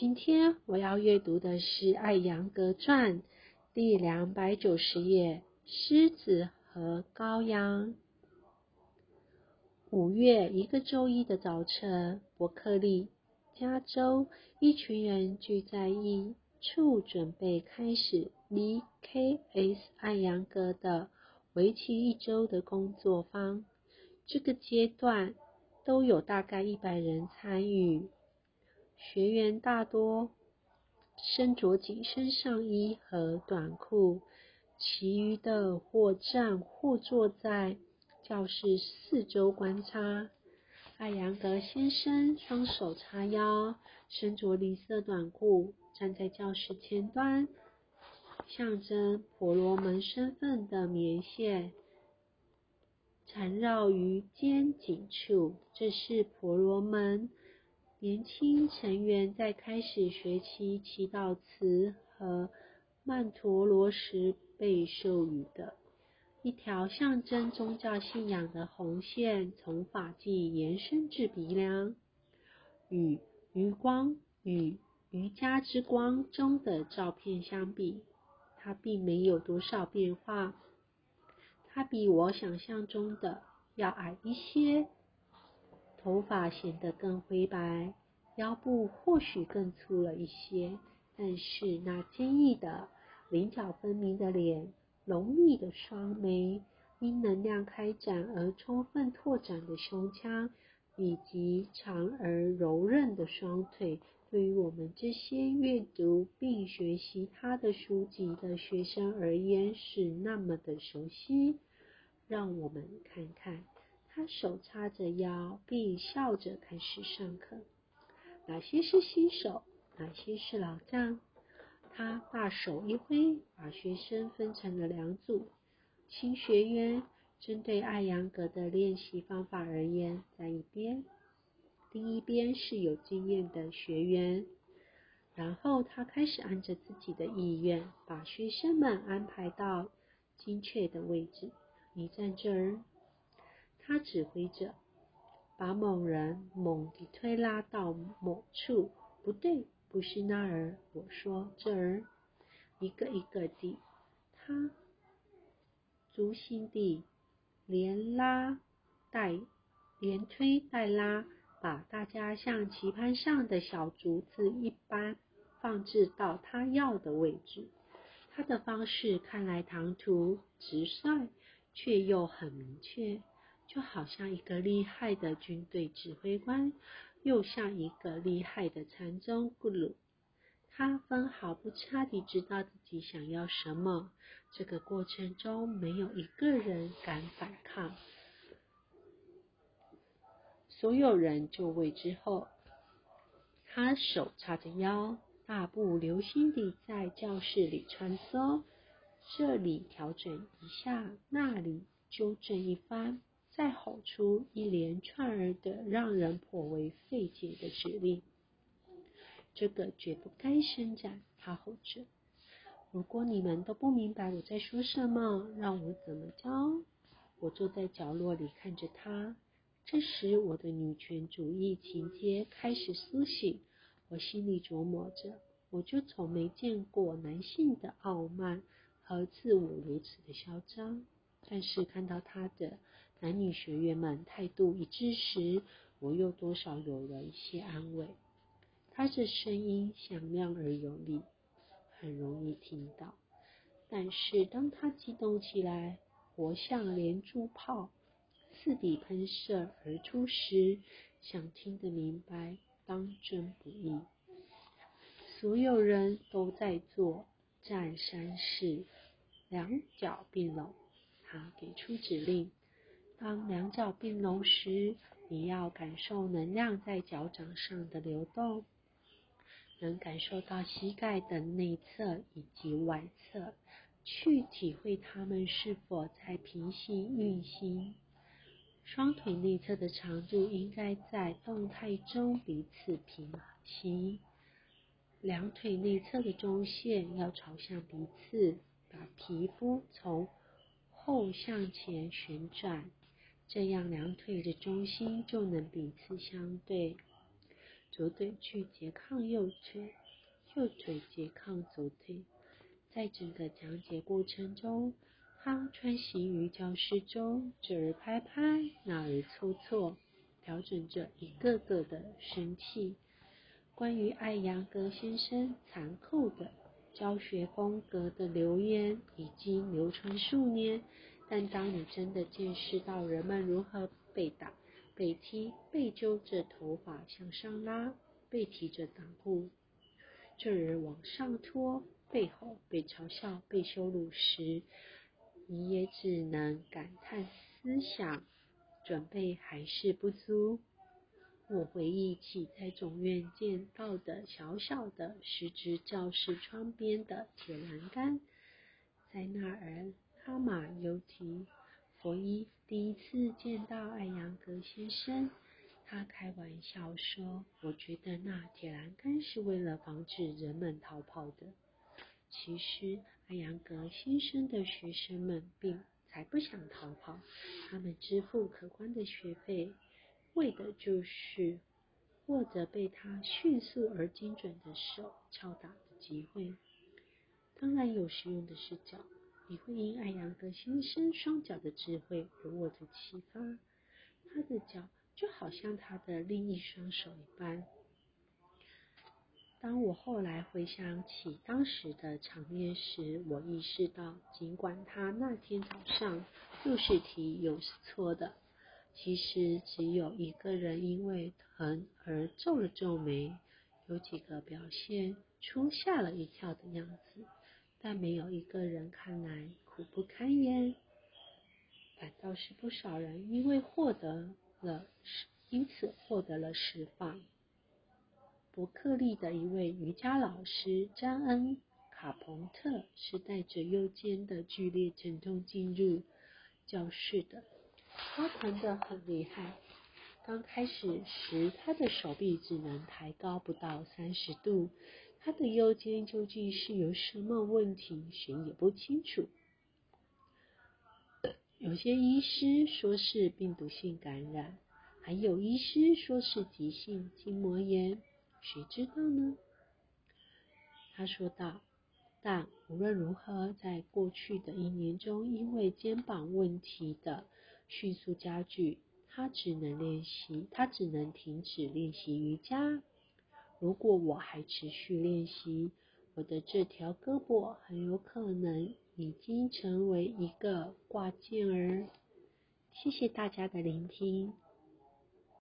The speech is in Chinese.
今天我要阅读的是《艾扬格传》第两百九十页《狮子和羔羊》。五月一个周一的早晨，伯克利，加州，一群人聚在一处，准备开始离 K.S. 艾扬格的为期一周的工作坊。这个阶段都有大概一百人参与。学员大多身着紧身上衣和短裤，其余的或站或坐在。教室四周观察，艾扬格先生双手叉腰，身着绿色短裤，站在教室前端。象征婆罗门身份的棉线缠绕于肩颈处，这是婆罗门年轻成员在开始学习祈祷词和曼陀罗时被授予的。一条象征宗教信仰的红线从发髻延伸至鼻梁，与余光与瑜伽之光中的照片相比，它并没有多少变化。它比我想象中的要矮一些，头发显得更灰白，腰部或许更粗了一些，但是那坚毅的、棱角分明的脸。浓密的双眉，因能量开展而充分拓展的胸腔，以及长而柔韧的双腿，对于我们这些阅读并学习他的书籍的学生而言是那么的熟悉。让我们看看，他手叉着腰，并笑着开始上课。哪些是新手？哪些是老将？他大手一挥，把学生分成了两组。新学员针对艾扬格的练习方法而言，在一边；另一边是有经验的学员。然后他开始按着自己的意愿，把学生们安排到精确的位置。你站这儿，他指挥着，把某人猛地推拉到某处。不对。不是那儿，我说这儿，一个一个地，他足心地连拉带连推带拉，把大家像棋盘上的小竹子一般放置到他要的位置。他的方式看来唐突直率，却又很明确，就好像一个厉害的军队指挥官。又像一个厉害的禅宗咕噜，他分毫不差地知道自己想要什么。这个过程中没有一个人敢反抗，所有人就位之后，他手叉着腰，大步流星地在教室里穿梭，这里调整一下，那里纠正一番。再吼出一连串儿的让人颇为费解的指令，这个绝不该伸展。他吼着：“如果你们都不明白我在说什么，让我怎么教？”我坐在角落里看着他。这时，我的女权主义情节开始苏醒。我心里琢磨着：我就从没见过男性的傲慢和自我如此的嚣张。但是看到他的。男女学员们态度一致时，我又多少有了一些安慰。他的声音响亮而有力，很容易听到。但是当他激动起来，活像连珠炮似地喷射而出时，想听得明白当真不易。所有人都在做站山式，两脚并拢。他给出指令。当两脚并拢时，你要感受能量在脚掌上的流动，能感受到膝盖的内侧以及外侧，去体会它们是否在平行运行。双腿内侧的长度应该在动态中彼此平行，两腿内侧的中线要朝向彼此，把皮肤从后向前旋转。这样，两腿的中心就能彼此相对。左腿去拮抗右腿，右腿拮抗左腿。在整个讲解过程中，他穿行于教室中，这儿拍拍，那儿搓搓，调整着一个个的声气。关于艾扬格先生残酷的教学风格的流言已经流传数年，但当你真的见识到人们如何被打、被踢、被揪着头发向上拉、被提着裆部，这儿往上拖、背后被嘲笑、被羞辱时，你也只能感叹思想准备还是不足。我回忆起在总院见到的小小的、十只教室窗边的铁栏杆，在那儿，哈马尤提佛伊第一次见到艾扬格先生，他开玩笑说：“我觉得那铁栏杆是为了防止人们逃跑的。”其实，艾扬格先生的学生们并才不想逃跑，他们支付可观的学费。为的就是握着被他迅速而精准的手敲打的机会。当然有实用的视角，你会因艾扬格先生双脚的智慧而获得启发。他的脚就好像他的另一双手一般。当我后来回想起当时的场面时，我意识到，尽管他那天早上又是提又是错的。其实只有一个人因为疼而皱了皱眉，有几个表现出吓了一跳的样子，但没有一个人看来苦不堪言。反倒是不少人因为获得了因此获得了释放。伯克利的一位瑜伽老师詹恩卡彭特是带着右肩的剧烈疼痛进入教室的。他疼得很厉害。刚开始时，他的手臂只能抬高不到三十度。他的右肩究竟是有什么问题，谁也不清楚。有些医师说是病毒性感染，还有医师说是急性筋膜炎，谁知道呢？他说道。但无论如何，在过去的一年中，因为肩膀问题的。迅速加剧，他只能练习，他只能停止练习瑜伽。如果我还持续练习，我的这条胳膊很有可能已经成为一个挂件儿。谢谢大家的聆听。